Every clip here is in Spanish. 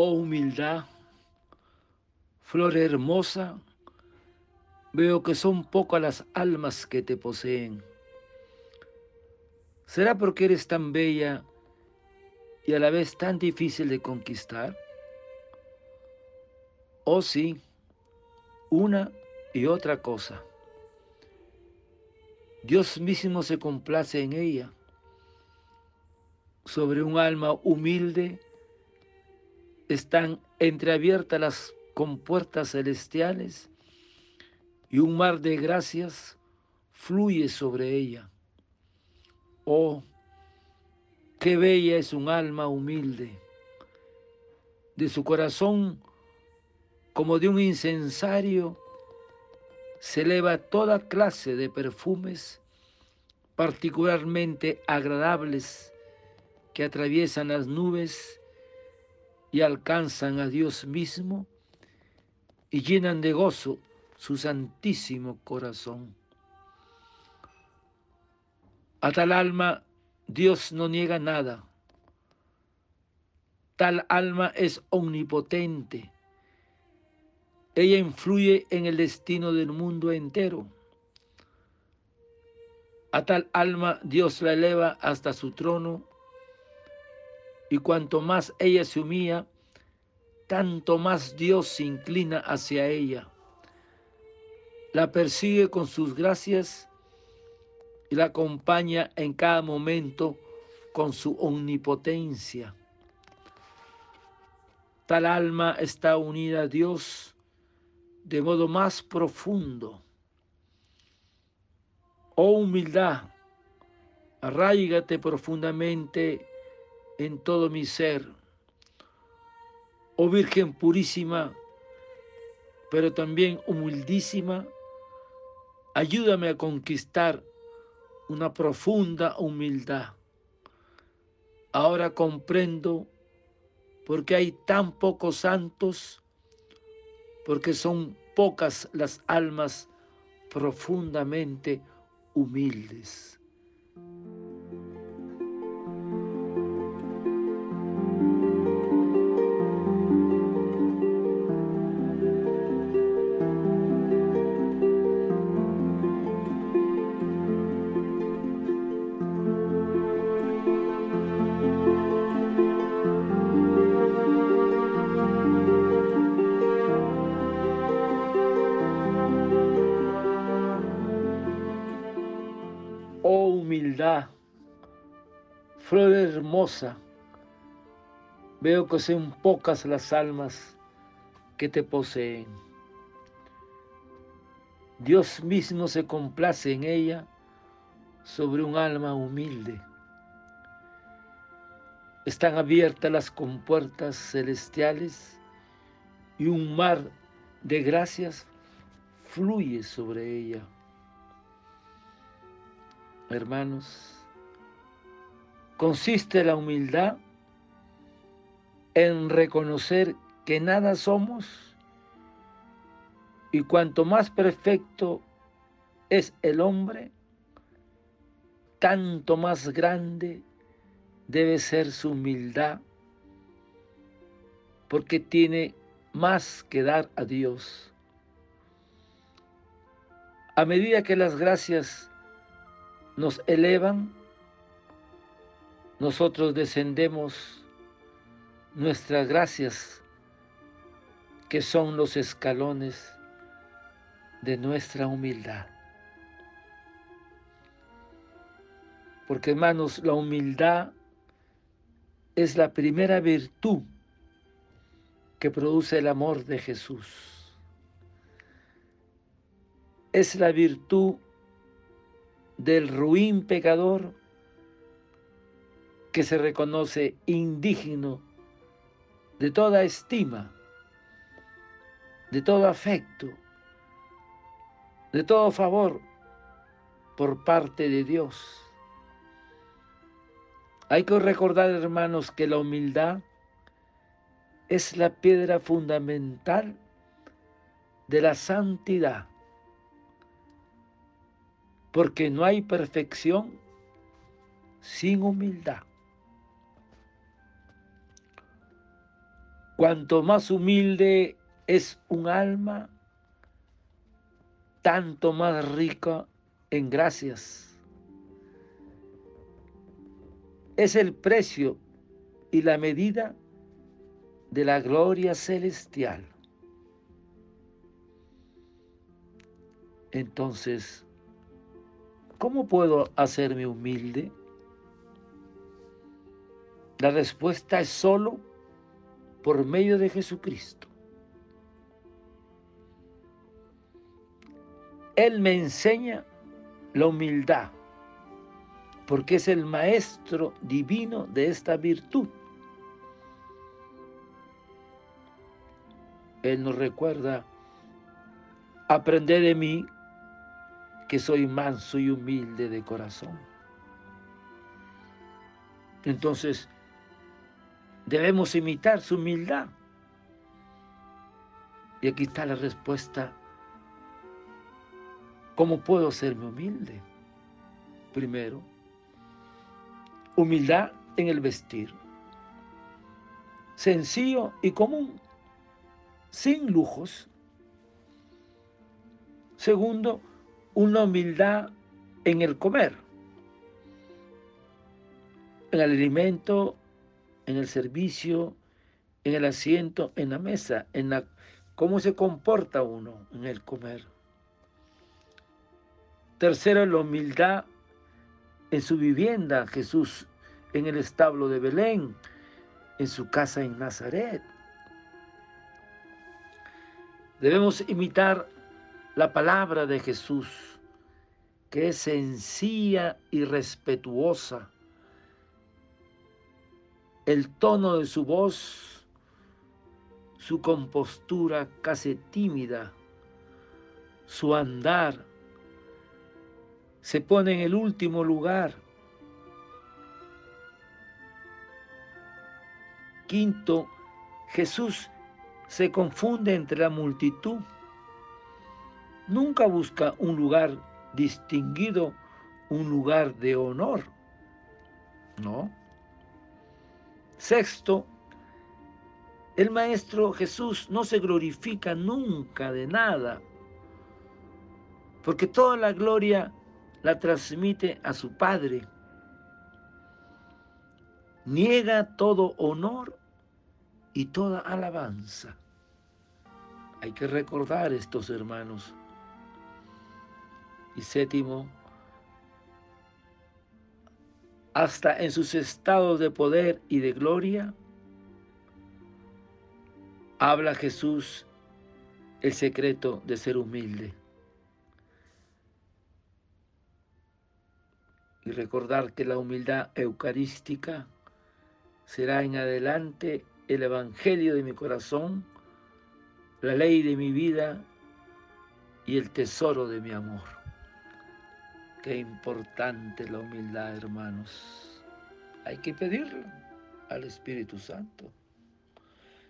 Oh humildad, flor hermosa, veo que son pocas las almas que te poseen. ¿Será porque eres tan bella y a la vez tan difícil de conquistar? Oh sí, una y otra cosa. Dios mismo se complace en ella. Sobre un alma humilde están entreabiertas las compuertas celestiales y un mar de gracias fluye sobre ella. Oh, qué bella es un alma humilde. De su corazón, como de un incensario, se eleva toda clase de perfumes particularmente agradables que atraviesan las nubes y alcanzan a Dios mismo y llenan de gozo su santísimo corazón. A tal alma Dios no niega nada. Tal alma es omnipotente. Ella influye en el destino del mundo entero. A tal alma Dios la eleva hasta su trono y cuanto más ella se humilla, tanto más Dios se inclina hacia ella. La persigue con sus gracias y la acompaña en cada momento con su omnipotencia. Tal alma está unida a Dios de modo más profundo. Oh humildad, arraigate profundamente en todo mi ser. Oh Virgen purísima, pero también humildísima, ayúdame a conquistar una profunda humildad. Ahora comprendo por qué hay tan pocos santos, porque son pocas las almas profundamente humildes. Flor hermosa, veo que son pocas las almas que te poseen. Dios mismo se complace en ella sobre un alma humilde. Están abiertas las compuertas celestiales y un mar de gracias fluye sobre ella. Hermanos, consiste la humildad en reconocer que nada somos y cuanto más perfecto es el hombre, tanto más grande debe ser su humildad, porque tiene más que dar a Dios. A medida que las gracias nos elevan, nosotros descendemos nuestras gracias, que son los escalones de nuestra humildad. Porque hermanos, la humildad es la primera virtud que produce el amor de Jesús. Es la virtud del ruin pecador que se reconoce indigno de toda estima, de todo afecto, de todo favor por parte de Dios. Hay que recordar, hermanos, que la humildad es la piedra fundamental de la santidad porque no hay perfección sin humildad. Cuanto más humilde es un alma, tanto más rica en gracias. Es el precio y la medida de la gloria celestial. Entonces, ¿cómo puedo hacerme humilde? La respuesta es solo por medio de Jesucristo. Él me enseña la humildad, porque es el maestro divino de esta virtud. Él nos recuerda, aprende de mí que soy manso y humilde de corazón. Entonces, debemos imitar su humildad. Y aquí está la respuesta. ¿Cómo puedo serme humilde? Primero, humildad en el vestir. Sencillo y común, sin lujos. Segundo, una humildad en el comer, en el alimento, en el servicio, en el asiento, en la mesa, en la cómo se comporta uno en el comer. Tercero, la humildad en su vivienda, Jesús en el establo de Belén, en su casa en Nazaret. Debemos imitar la palabra de Jesús, que es sencilla y respetuosa. El tono de su voz, su compostura casi tímida, su andar, se pone en el último lugar. Quinto, Jesús se confunde entre la multitud nunca busca un lugar distinguido, un lugar de honor. No. Sexto, el Maestro Jesús no se glorifica nunca de nada, porque toda la gloria la transmite a su Padre. Niega todo honor y toda alabanza. Hay que recordar estos hermanos. Y séptimo, hasta en sus estados de poder y de gloria, habla Jesús el secreto de ser humilde. Y recordar que la humildad eucarística será en adelante el evangelio de mi corazón, la ley de mi vida y el tesoro de mi amor. Qué importante la humildad, hermanos. Hay que pedirlo al Espíritu Santo.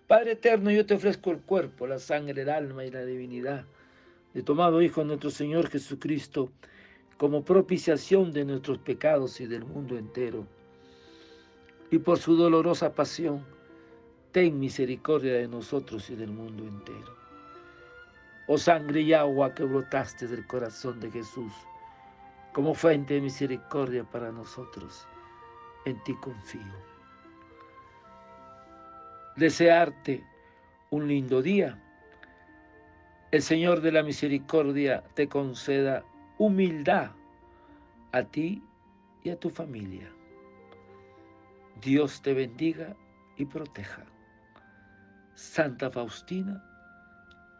Padre eterno, yo te ofrezco el cuerpo, la sangre, el alma y la divinidad de tomado Hijo nuestro Señor Jesucristo como propiciación de nuestros pecados y del mundo entero. Y por su dolorosa pasión, ten misericordia de nosotros y del mundo entero. Oh sangre y agua que brotaste del corazón de Jesús, como fuente de misericordia para nosotros. En ti confío. Desearte un lindo día. El Señor de la Misericordia te conceda humildad a ti y a tu familia. Dios te bendiga y proteja. Santa Faustina,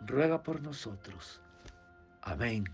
ruega por nosotros. Amén.